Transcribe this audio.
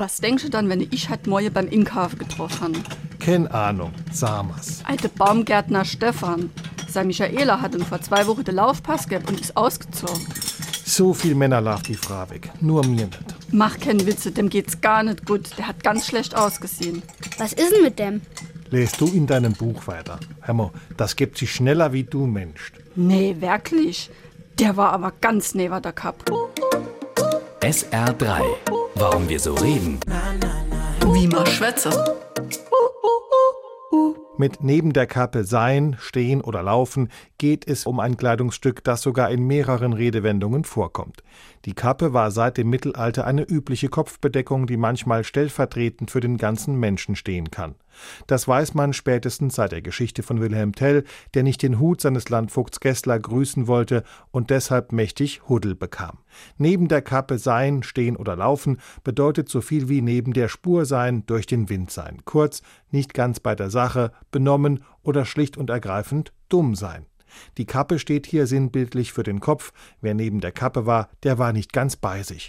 Was denkst du dann, wenn ich halt Moje beim Inkauf getroffen habe? Keine Ahnung, Samas. Alte Baumgärtner Stefan. Sein Michaela hat ihm vor zwei Wochen den Laufpass gegeben und ist ausgezogen. So viel Männer laufen die Frau weg, nur mir nicht. Mach keine Witze, dem geht's gar nicht gut. Der hat ganz schlecht ausgesehen. Was ist denn mit dem? Lest du in deinem Buch weiter. Hermo, das gibt sich schneller wie du Mensch. Nee, wirklich. Der war aber ganz neben der Kap. SR3. Warum wir so reden. Wie man schwätze. Mit neben der Kappe sein, stehen oder laufen geht es um ein Kleidungsstück, das sogar in mehreren Redewendungen vorkommt. Die Kappe war seit dem Mittelalter eine übliche Kopfbedeckung, die manchmal stellvertretend für den ganzen Menschen stehen kann. Das weiß man spätestens seit der Geschichte von Wilhelm Tell, der nicht den Hut seines Landvogts Gessler grüßen wollte und deshalb mächtig Huddel bekam. Neben der Kappe sein, stehen oder laufen bedeutet so viel wie neben der Spur sein, durch den Wind sein. Kurz, nicht ganz bei der Sache, benommen oder schlicht und ergreifend dumm sein. Die Kappe steht hier sinnbildlich für den Kopf. Wer neben der Kappe war, der war nicht ganz bei sich.